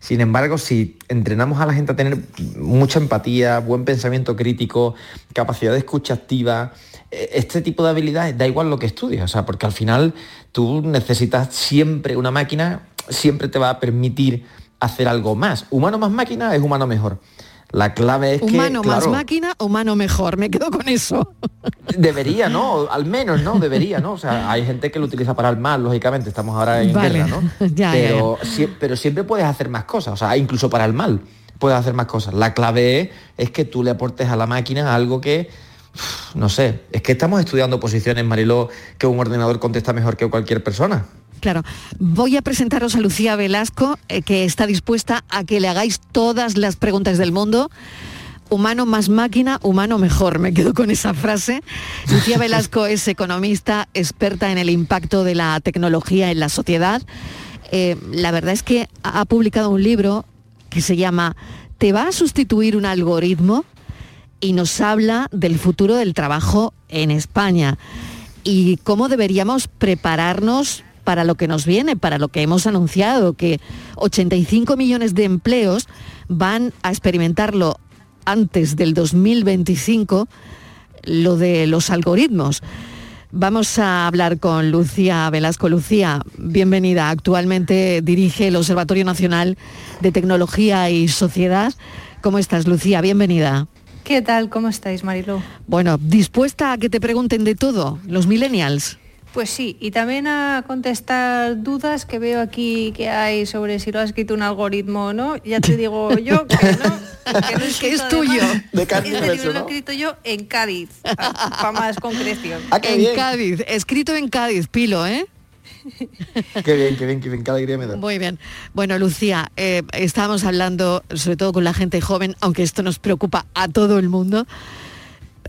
Sin embargo, si entrenamos a la gente a tener mucha empatía, buen pensamiento crítico, capacidad de escucha activa, e, este tipo de habilidades, da igual lo que estudies, o sea, porque al final tú necesitas siempre una máquina, siempre te va a permitir hacer algo más. Humano más máquina es humano mejor. La clave es que... Humano más máquina, humano mejor. Me quedo con eso. Debería, ¿no? Al menos, ¿no? Debería, ¿no? O sea, hay gente que lo utiliza para el mal, lógicamente, estamos ahora en guerra, ¿no? pero, pero siempre puedes hacer más cosas, o sea, incluso para el mal puedes hacer más cosas. La clave es, es que tú le aportes a la máquina algo que, no sé, es que estamos estudiando posiciones, Mariló, que un ordenador contesta mejor que cualquier persona. Claro, voy a presentaros a Lucía Velasco, eh, que está dispuesta a que le hagáis todas las preguntas del mundo. Humano más máquina, humano mejor. Me quedo con esa frase. Lucía Velasco es economista, experta en el impacto de la tecnología en la sociedad. Eh, la verdad es que ha publicado un libro que se llama ¿Te va a sustituir un algoritmo? Y nos habla del futuro del trabajo en España y cómo deberíamos prepararnos para lo que nos viene, para lo que hemos anunciado, que 85 millones de empleos van a experimentarlo antes del 2025, lo de los algoritmos. Vamos a hablar con Lucía Velasco. Lucía, bienvenida. Actualmente dirige el Observatorio Nacional de Tecnología y Sociedad. ¿Cómo estás, Lucía? Bienvenida. ¿Qué tal? ¿Cómo estáis, Marilo? Bueno, dispuesta a que te pregunten de todo, los millennials. Pues sí, y también a contestar dudas que veo aquí que hay sobre si lo ha escrito un algoritmo o no. Ya te digo yo que no, que, no es, que es tuyo. De este libro lo he escrito yo en Cádiz, para más concreción. Ah, en Cádiz, escrito en Cádiz, Pilo, ¿eh? qué bien, qué bien, qué bien, cada alegría me da. Muy bien. Bueno, Lucía, eh, estábamos hablando, sobre todo con la gente joven, aunque esto nos preocupa a todo el mundo,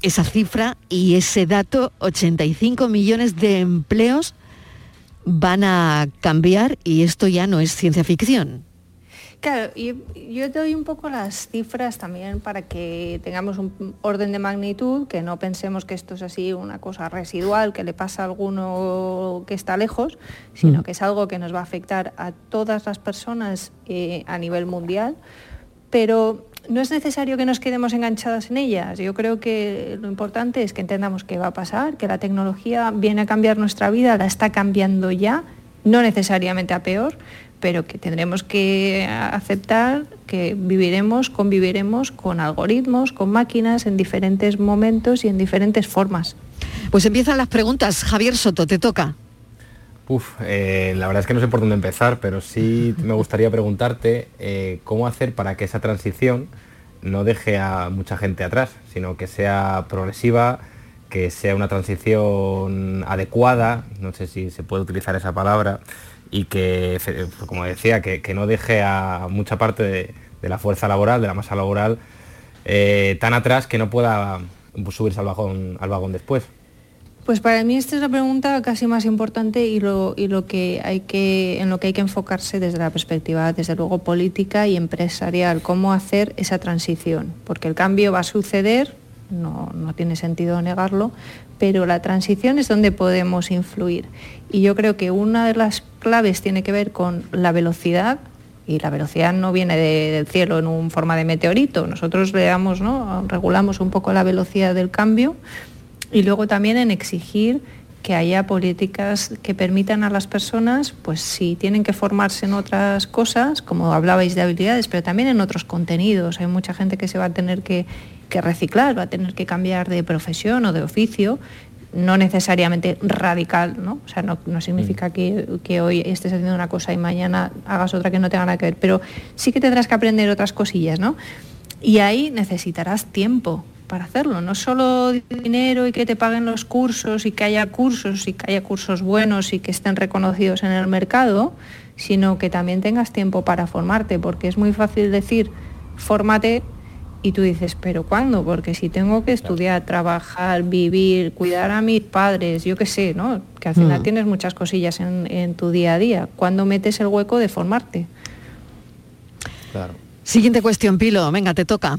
esa cifra y ese dato, 85 millones de empleos van a cambiar y esto ya no es ciencia ficción. Claro, yo te doy un poco las cifras también para que tengamos un orden de magnitud, que no pensemos que esto es así una cosa residual que le pasa a alguno que está lejos, sino mm. que es algo que nos va a afectar a todas las personas eh, a nivel mundial. Pero no es necesario que nos quedemos enganchadas en ellas. Yo creo que lo importante es que entendamos qué va a pasar, que la tecnología viene a cambiar nuestra vida, la está cambiando ya, no necesariamente a peor, pero que tendremos que aceptar que viviremos, conviviremos con algoritmos, con máquinas en diferentes momentos y en diferentes formas. Pues empiezan las preguntas. Javier Soto, te toca. Uf, eh, la verdad es que no sé por dónde empezar, pero sí me gustaría preguntarte eh, cómo hacer para que esa transición no deje a mucha gente atrás, sino que sea progresiva, que sea una transición adecuada, no sé si se puede utilizar esa palabra, y que, como decía, que, no deje a mucha parte de, la fuerza laboral, de la masa laboral, eh, tan atrás que no pueda subirse al vagón, al vagón después. Pues para mí esta es la pregunta casi más importante y lo, que hay que, en lo que hay que enfocarse desde la perspectiva, desde luego, política y empresarial, cómo hacer esa transición, porque el cambio va a suceder, no, no tiene sentido negarlo, pero la transición es donde podemos influir. Y yo creo que una de las claves tiene que ver con la velocidad, y la velocidad no viene del cielo en un forma de meteorito. Nosotros le damos, ¿no? regulamos un poco la velocidad del cambio y luego también en exigir que haya políticas que permitan a las personas, pues si tienen que formarse en otras cosas, como hablabais de habilidades, pero también en otros contenidos. Hay mucha gente que se va a tener que, reciclar, va a tener que cambiar de profesión o de oficio, no necesariamente radical, ¿no? O sea, no, significa mm. que, que, hoy estés haciendo una cosa y mañana hagas otra que no tenga nada que ver, pero sí que tendrás que aprender otras cosillas, ¿no? Y ahí necesitarás tiempo, para hacerlo, no solo dinero y que te paguen los cursos y que haya cursos y que haya cursos buenos y que estén reconocidos en el mercado, sino que también tengas tiempo para formarte, porque es muy fácil decir, fórmate Y tú dices, ¿pero cuándo? Porque si tengo que estudiar, trabajar, vivir, cuidar a mis padres, yo qué sé, ¿no? Que al final Mm. tienes muchas cosillas en, en tu día a día. ¿Cuándo metes el hueco de formarte? Siguiente cuestión, Pilo. Venga, te toca.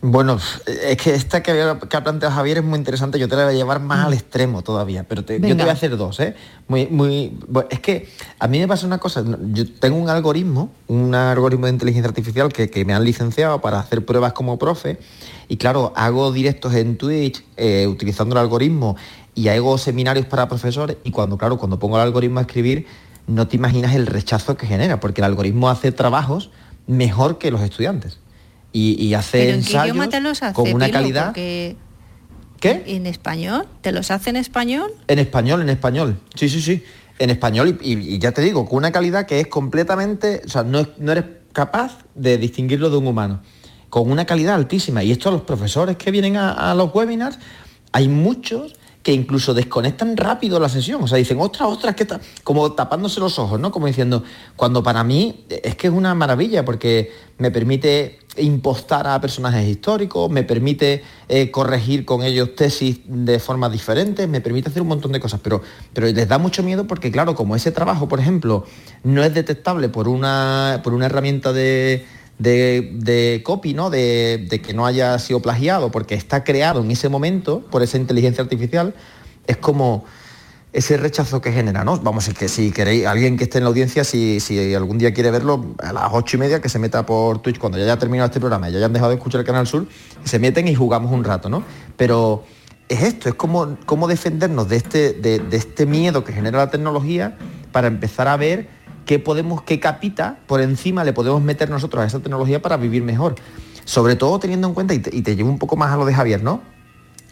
Bueno, es que esta que, que ha planteado Javier es muy interesante, yo te la voy a llevar más al extremo todavía, pero te- yo te voy a hacer dos, ¿eh? Muy, muy, bueno, es que a mí me pasa una cosa, yo tengo un algoritmo, un algoritmo de inteligencia artificial que, que me han licenciado para hacer pruebas como profe, y claro, hago directos en Twitch eh, utilizando el algoritmo y hago seminarios para profesores, y cuando, claro, cuando pongo el algoritmo a escribir, no te imaginas el rechazo que genera, porque el algoritmo hace trabajos mejor que los estudiantes. Y, y hace ¿Pero en ensayos idioma te los hace? con una Pilo? calidad Porque ¿Qué? ¿En español? ¿Te los hace en español? en español, en español. Sí, sí, sí. En español y, ya te digo, con una calidad que es completamente, o sea, no, no eres capaz de distinguirlo de un humano. Con una calidad altísima. Y esto a los profesores que vienen a, a los webinars, hay muchos que incluso desconectan rápido la sesión. O sea, dicen, ostras, ostras, que está como tapándose los ojos, ¿no? Como diciendo, cuando para mí es que es una maravilla porque me permite impostar a personajes históricos, me permite eh, corregir con ellos tesis de formas diferentes, me permite hacer un montón de cosas, pero, pero les da mucho miedo porque, claro, como ese trabajo, por ejemplo, no es detectable por una, por una herramienta de, de, de copy, ¿no? De, de que no haya sido plagiado, porque está creado en ese momento por esa inteligencia artificial, es como ese rechazo que genera, ¿no? Vamos, es que si queréis, alguien que esté en la audiencia, si, si algún día quiere verlo, a las ocho y media que se meta por Twitch, cuando ya haya terminado este programa, ya hayan dejado de escuchar el Canal Sur, se meten y jugamos un rato, ¿no? Pero es esto, es como, cómo defendernos de este, de, de este miedo que genera la tecnología para empezar a ver qué podemos, qué capita por encima le podemos meter nosotros a esa tecnología para vivir mejor. Sobre todo teniendo en cuenta, y te, y te llevo un poco más a lo de Javier, ¿no?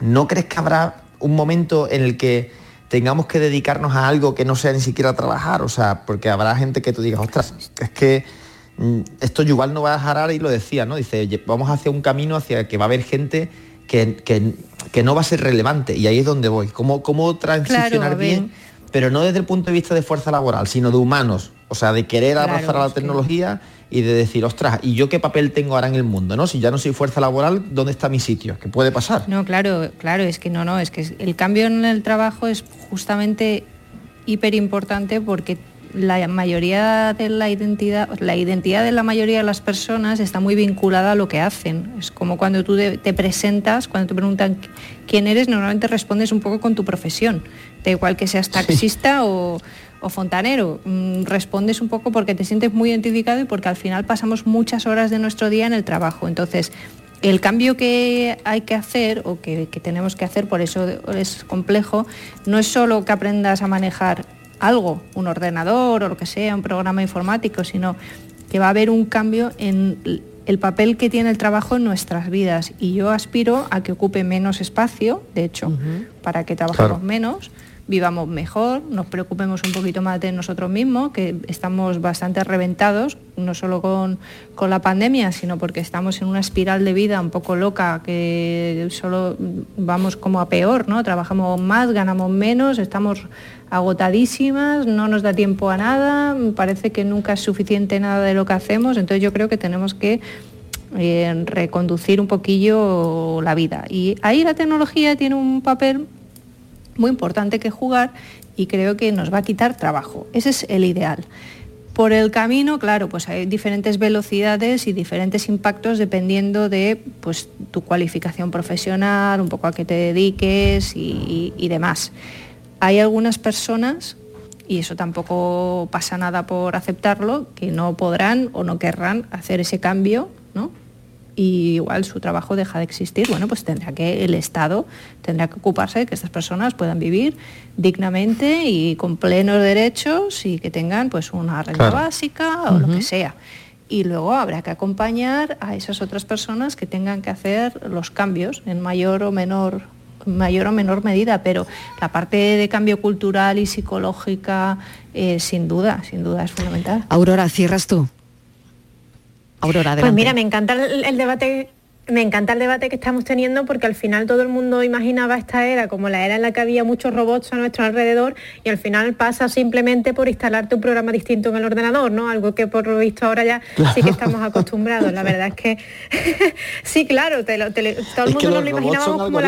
¿No crees que habrá un momento en el que tengamos que dedicarnos a algo que no sea ni siquiera trabajar? O sea, porque habrá gente que tú digas, ostras, es que mm, esto Yuval no va a dejar y lo decía, ¿no? Dice, "Oye, vamos hacia un camino hacia que va a haber gente que, que- que no va a ser relevante. Y ahí es donde voy. ¿Cómo, cómo transicionar Claro, bien? Pero no desde el punto de vista de fuerza laboral, sino de humanos. O sea, de querer Claro, abrazar a la que- tecnología y de decir, ostras, ¿y yo qué papel tengo ahora en el mundo? ¿no? Si ya no soy fuerza laboral, ¿dónde está mi sitio? ¿Qué puede pasar? No, claro, claro, es que no, no, es que el cambio en el trabajo es justamente hiper importante porque la mayoría de la identidad, la identidad de la mayoría de las personas está muy vinculada a lo que hacen. Es como cuando tú te te presentas, cuando te preguntan quién eres, normalmente respondes un poco con tu profesión. Da igual que seas taxista o, o fontanero, mm, respondes un poco porque te sientes muy identificado y porque al final pasamos muchas horas de nuestro día en el trabajo. Entonces, el cambio que hay que hacer o que, que tenemos que hacer, por eso es complejo, no es solo que aprendas a manejar algo, un ordenador o lo que sea, un programa informático, sino que va a haber un cambio en el papel que tiene el trabajo en nuestras vidas. Y yo aspiro a que ocupe menos espacio, de hecho, para que trabajemos Claro. menos, vivamos mejor, nos preocupemos un poquito más de nosotros mismos, que estamos bastante reventados, no solo con, con la pandemia, sino porque estamos en una espiral de vida un poco loca, que solo vamos como a peor, ¿no? Trabajamos más, ganamos menos, estamos agotadísimas, no nos da tiempo a nada, parece que nunca es suficiente nada de lo que hacemos, entonces yo creo que tenemos que eh, reconducir un poquillo la vida. Y ahí la tecnología tiene un papel muy importante que jugar y creo que nos va a quitar trabajo. Ese es el ideal. Por el camino, claro, pues hay diferentes velocidades y diferentes impactos dependiendo de pues, tu cualificación profesional, un poco a qué te dediques y, demás. Hay algunas personas, y eso tampoco pasa nada por aceptarlo, que no podrán o no querrán hacer ese cambio, ¿no? Y igual su trabajo deja de existir, bueno, pues tendrá que el Estado tendrá que ocuparse de que estas personas puedan vivir dignamente y con plenos derechos y que tengan pues una renta Claro. básica o lo que sea. Y luego habrá que acompañar a esas otras personas que tengan que hacer los cambios en mayor o menor mayor o menor medida, pero la parte de cambio cultural y psicológica, eh, sin duda, sin duda es fundamental. Aurora, cierras tú. Aurora, Pues mira, me encanta el, el debate me encanta el debate que estamos teniendo porque al final todo el mundo imaginaba esta era como la era en la que había muchos robots a nuestro alrededor y al final pasa simplemente por instalarte un programa distinto en el ordenador, ¿no? Algo que por lo visto ahora ya sí que estamos acostumbrados. La verdad es que sí, claro, te lo- te lo- todo el mundo nos lo imaginábamos como el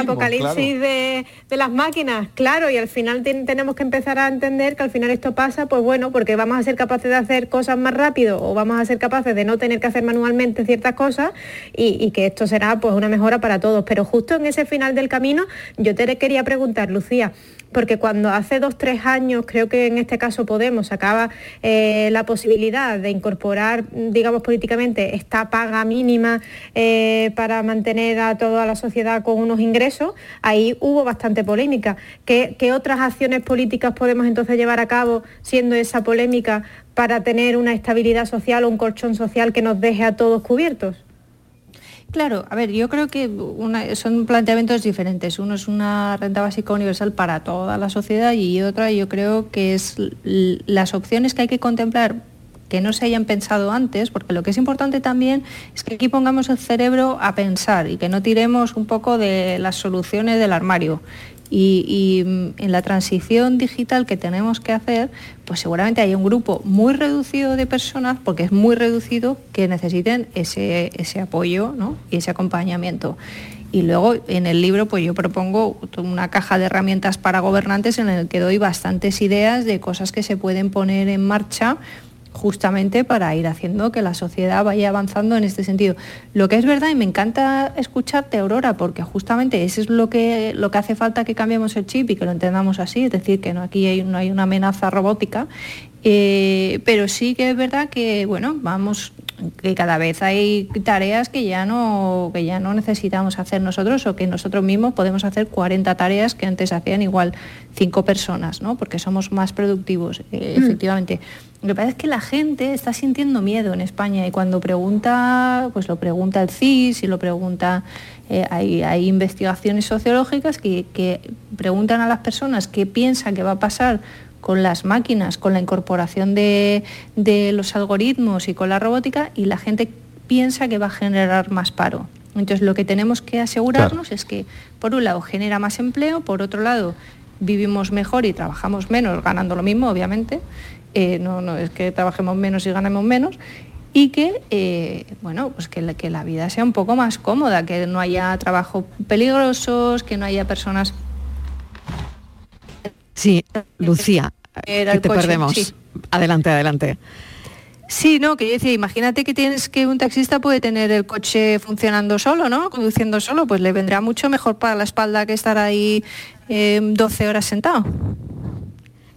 apocalipsis de, de las máquinas, claro, y al final ten- tenemos que empezar a entender que al final esto pasa, pues bueno, porque vamos a ser capaces de hacer cosas más rápido o vamos a ser capaces de no tener que hacer manualmente ciertas cosas y, y que esto será pues una mejora para todos. Pero justo en ese final del camino yo te quería preguntar, Lucía, porque cuando hace dos, tres años, creo que en este caso Podemos sacaba eh, la posibilidad de incorporar, digamos políticamente, esta paga mínima eh, para mantener a toda la sociedad con unos ingresos, ahí hubo bastante polémica. ¿Qué, qué otras acciones políticas podemos entonces llevar a cabo siendo esa polémica para tener una estabilidad social o un colchón social que nos deje a todos cubiertos? Claro, a ver, yo creo que son planteamientos diferentes. Uno es una renta básica universal para toda la sociedad y otra yo creo que es las opciones que hay que contemplar que no se hayan pensado antes, porque lo que es importante también es que aquí pongamos el cerebro a pensar y que no tiremos un poco de las soluciones del armario. Y, y, mm, en la transición digital que tenemos que hacer, pues seguramente hay un grupo muy reducido de personas, porque es muy reducido, que necesiten ese, ese apoyo y ese acompañamiento. Y luego en el libro pues yo propongo una caja de herramientas para gobernantes en el que doy bastantes ideas de cosas que se pueden poner en marcha justamente para ir haciendo que la sociedad vaya avanzando en este sentido. Lo que es verdad, y me encanta escucharte, Aurora, porque justamente eso es lo que, lo que hace falta que cambiemos el chip y que lo entendamos así, es decir, que no, aquí hay, no hay una amenaza robótica, eh, pero sí que es verdad que, bueno, vamos que cada vez hay tareas que ya no que ya no necesitamos hacer nosotros o que nosotros mismos podemos hacer 40 tareas que antes hacían igual cinco personas, ¿no? Porque somos más productivos, eh, Mm. efectivamente. Lo que pasa es que la gente está sintiendo miedo en España y cuando pregunta, pues lo pregunta el CIS y lo pregunta, eh, hay, hay investigaciones sociológicas que, que preguntan a las personas qué piensan que va a pasar con las máquinas, con la incorporación de, de los algoritmos y con la robótica y la gente piensa que va a generar más paro. Entonces lo que tenemos que asegurarnos es que por un lado genera más empleo, por otro lado vivimos mejor y trabajamos menos ganando lo mismo, obviamente. Eh, no, no es que trabajemos menos y ganemos menos. Y que, eh, bueno, pues que la, que la vida sea un poco más cómoda, que no haya trabajos peligrosos, que no haya personas Sí, Lucía, Era que te coche, perdemos. sí. Adelante, adelante. Sí, no, que yo decía, imagínate que tienes que un taxista puede tener el coche funcionando solo, ¿no? Conduciendo solo, pues le vendrá mucho mejor para la espalda que estar ahí eh, 12 horas sentado.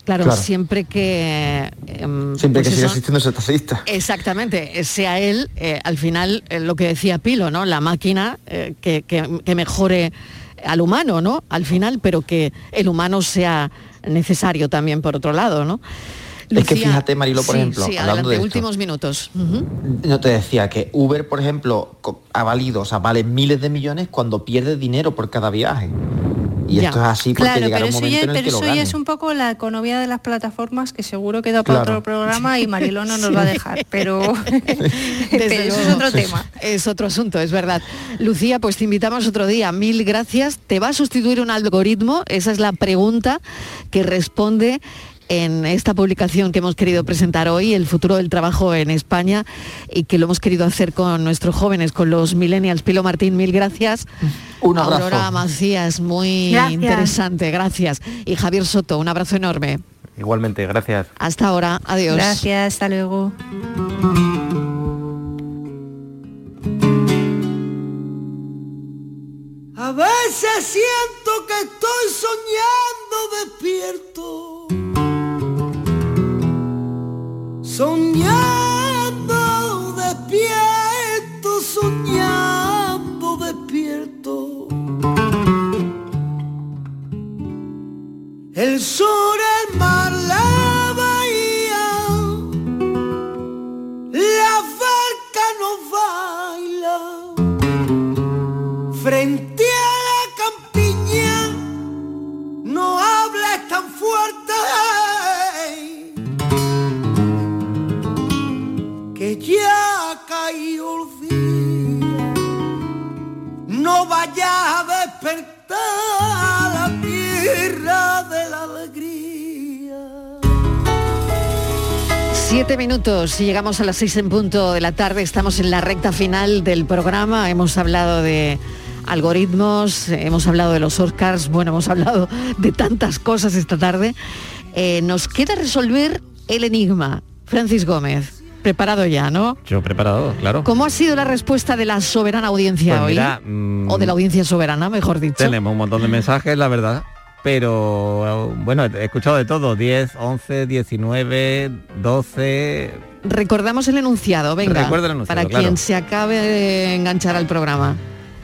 Claro, Claro. siempre que... em, Siempre pues que siga eso- existiendo ese taxista. Exactamente, sea él, eh, al final, eh, lo que decía Pilo, ¿no? La máquina eh, que, que- que mejore al humano, ¿no? Al final, pero que el humano sea necesario también por otro lado, ¿no? Es que fíjate, Marilo, por sí, ejemplo, sí, hablando adelante, de esto. últimos minutos. Yo te decía que Uber, por ejemplo, ha valido, o sea, vale miles de millones cuando pierde dinero por cada viaje. Y Ya. esto es así porque Claro, llegará pero un eso, momento ya, en el pero que lo eso ya gane. es un poco la economía de las plataformas que seguro queda para Claro. otro programa y Mariló no nos Sí. va a dejar, pero, Desde pero eso es otro tema. Es otro asunto, es verdad. Lucía, pues te invitamos otro día. Mil gracias. ¿Te va a sustituir un algoritmo? Esa es la pregunta que responde en esta publicación que hemos querido presentar hoy, El futuro del trabajo en España, y que lo hemos querido hacer con nuestros jóvenes, con los millennials. Pilo Martín, mil gracias. Un abrazo. Aurora Macías, muy Gracias. interesante, gracias. Y Javier Soto, un abrazo enorme. Igualmente, gracias. Hasta ahora, adiós. Gracias, hasta luego. A veces siento que estoy soñando despierto. Soñando despierto, soñando despierto. El sol, el mar, no a despertar la tierra de la alegría. Siete minutos y llegamos a las seis en punto de la tarde. Estamos en la recta final del programa. Hemos hablado de algoritmos, hemos hablado de los Oscars, bueno, hemos hablado de tantas cosas esta tarde. Eh, nos queda resolver el enigma. Francis Gómez, preparado ya, ¿no? Yo preparado, claro. ¿Cómo ha sido la respuesta de la soberana audiencia Pues hoy? mira, mm, O de la audiencia soberana, mejor dicho. Tenemos un montón de mensajes, la verdad. Pero bueno, he escuchado de todo, 10, 11, 19, 12. Recordamos el enunciado, venga. Recuerdo el enunciado, para claro. quien se acabe de enganchar al programa.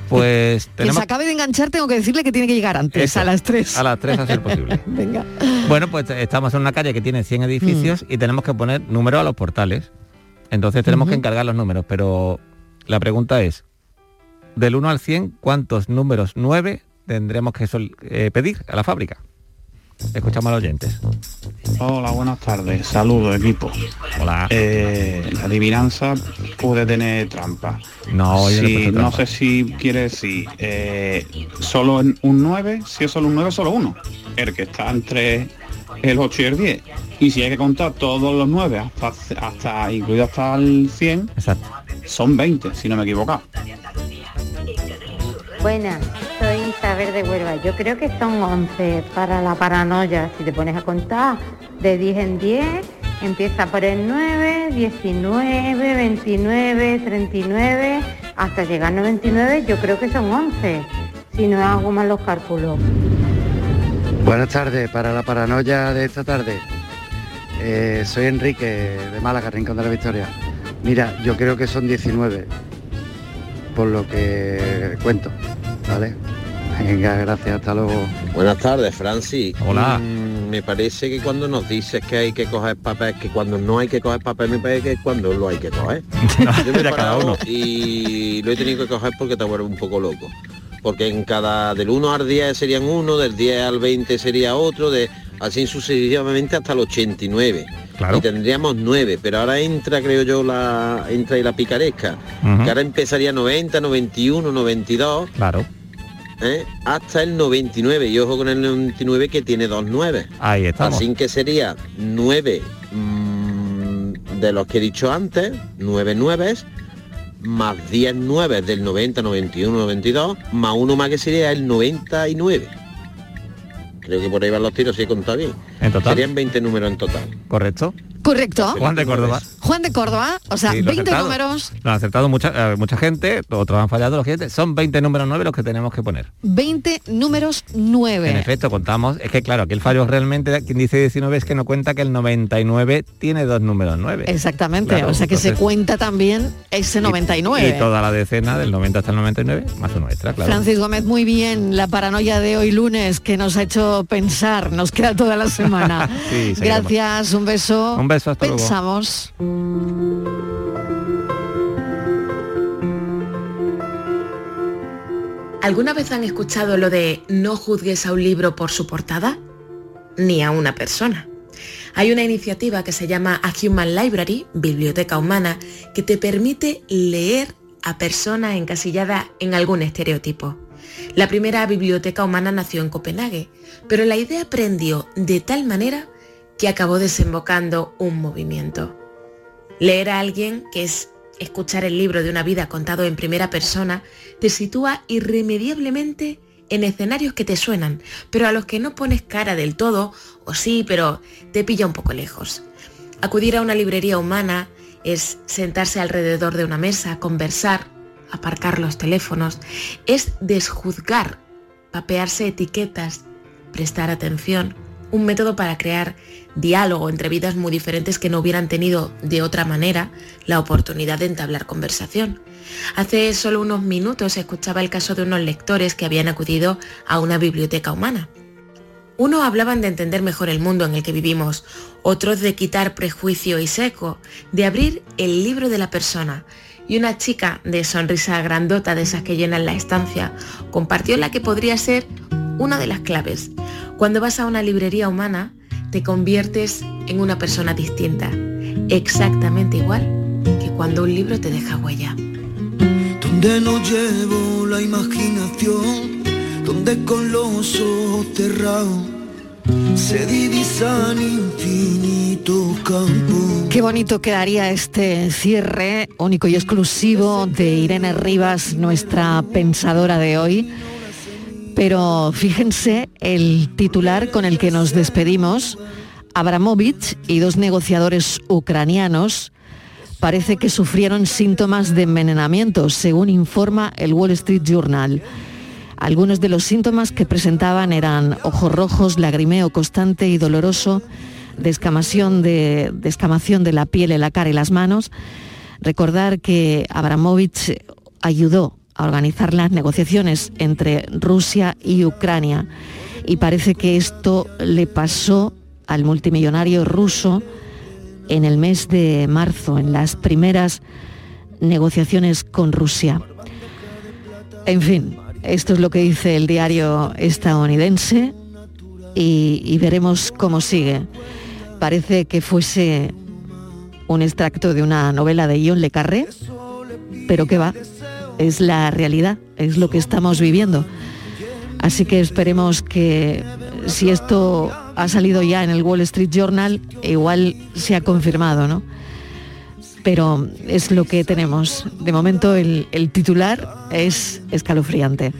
Pues Quien tenemos se acabe de enganchar tengo que decirle que tiene que llegar antes, Eso, a las 3. a las 3 a ser posible. Venga. Bueno, pues estamos en una calle que tiene 100 edificios y tenemos que poner números a los portales. Entonces tenemos que encargar los números, pero la pregunta es, del 1 al 100, ¿cuántos números 9 tendremos que sol- eh, pedir a la fábrica? Escuchamos a los oyentes. Hola, buenas tardes. Saludos, equipo. Hola. Eh, la adivinanza puede tener trampa. No, yo Si- no, sé si quiere decir eh, solo en un 9, si es solo un 9, solo uno. El que está entre el 8 y el 10. Y si hay que contar todos los 9, hasta, hasta incluido hasta el 100, son 20, si no me he equivocado. Buenas, soy Isabel de Huelva. Yo creo que son 11 para la paranoia. Si te pones a contar de 10 en 10, empieza por el 9, 19, 29, 39, hasta llegar a 99, yo creo que son 11. Si no hago mal los cálculos. Buenas tardes, para la paranoia de esta tarde. Eh, soy Enrique de Málaga, Rincón de la Victoria. Mira, yo creo que son 19, por lo que cuento, ¿vale? Venga, gracias, hasta luego. Buenas tardes, Francis. Hola. Mm, me parece que cuando nos dices que hay que coger papel, que cuando no hay que coger papel, me parece que es cuando lo hay que coger. Yo me he cada uno. y lo he tenido que coger porque te vuelve un poco loco. Porque en cada, del 1 al 10 serían uno, del 10 al 20 sería otro, de así sucesivamente hasta el 89. Claro. Y tendríamos 9, pero ahora entra, creo yo, la entra ahí la picaresca. Ujú. Que ahora empezaría 90, 91, 92. Claro. ¿eh? hasta el 99 y ojo con el 99 que tiene dos 9 Ahí estamos. así que sería 9 mm, de los que he dicho antes 9 9 más 10 9 del 90 91 92 más uno más que sería el 99 creo que por ahí van los tiros si he contado bien En total. serían 20 números en total ¿Correcto? Correcto. Juan de Córdoba. Juan de Córdoba, o sea, Sí, lo ha 20 acertado. números, Lo han acertado mucha, eh, mucha gente, otros han fallado los clientes. Son 20 números 9 los que tenemos que poner. 20 números 9. En efecto, contamos. Es que claro, aquí el fallo realmente, quien dice 19 es que no cuenta que el 99 tiene dos números 9. Exactamente, Claro, o sea que se cuenta también ese 99. Y toda la decena del 90 hasta el 99, más uno extra, claro. Francis Gómez, muy bien, la paranoia de hoy lunes que nos ha hecho pensar, nos queda toda la semana. Sí. Gracias, un beso. Un beso, hasta luego. Pensamos. ¿Alguna vez han escuchado lo de no juzgues a un libro por su portada? Ni a una persona. Hay una iniciativa que se llama A Human Library, Biblioteca Humana, que te permite leer a personas encasilladas en algún estereotipo. La primera biblioteca humana nació en Copenhague, pero la idea prendió de tal manera que acabó desembocando un movimiento. Leer a alguien, que es escuchar el libro de una vida contado en primera persona, te sitúa irremediablemente en escenarios que te suenan, pero a los que no pones cara del todo, o sí, pero te pilla un poco lejos. Acudir a una librería humana es sentarse alrededor de una mesa, conversar, aparcar los teléfonos, es desjuzgar, papearse etiquetas, prestar atención, un método para crear diálogo entre vidas muy diferentes que no hubieran tenido de otra manera la oportunidad de entablar conversación. Hace solo unos minutos escuchaba el caso de unos lectores que habían acudido a una biblioteca humana. Unos hablaban de entender mejor el mundo en el que vivimos, otros de quitar prejuicio y seco, de abrir el libro de la persona. Y una chica de sonrisa grandota de esas que llenan la estancia compartió la que podría ser una de las claves. Cuando vas a una librería humana, te conviertes en una persona distinta, exactamente igual que cuando un libro te deja huella. Donde no llevo la imaginación, donde con los ojos cerrados se divisan infinitos campos. Qué bonito quedaría este cierre único y exclusivo de Irene Rivas, nuestra pensadora de hoy. Pero fíjense el titular con el que nos despedimos. Abramovich y dos negociadores ucranianos parece que sufrieron síntomas de envenenamiento, según informa el Wall Street Journal. Algunos de los síntomas que presentaban eran ojos rojos, lagrimeo constante y doloroso, descamación de, descamación de la piel la cara y las manos. Recordar que Abramovich ayudó a organizar las negociaciones entre Rusia y Ucrania y parece que esto le pasó al multimillonario ruso en el mes de marzo, en las primeras negociaciones con Rusia. En fin, esto es lo que dice el diario estadounidense y, veremos cómo sigue. Parece que fuese un extracto de una novela de John Le Carré, pero que va, es la realidad, es lo que estamos viviendo. Así que esperemos que si esto ha salido ya en el Wall Street Journal, igual se ha confirmado, ¿no? Pero es lo que tenemos. De momento el, titular es escalofriante.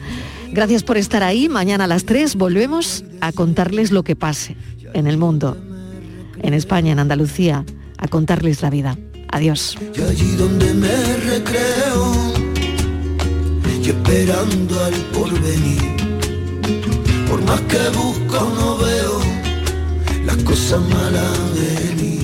Gracias por estar ahí. Mañana a las 3 volvemos a contarles lo que pase en el mundo, en España, en Andalucía, a contarles la vida. Adiós. Esperando al porvenir. Por más que busco no veo las cosas malas venir.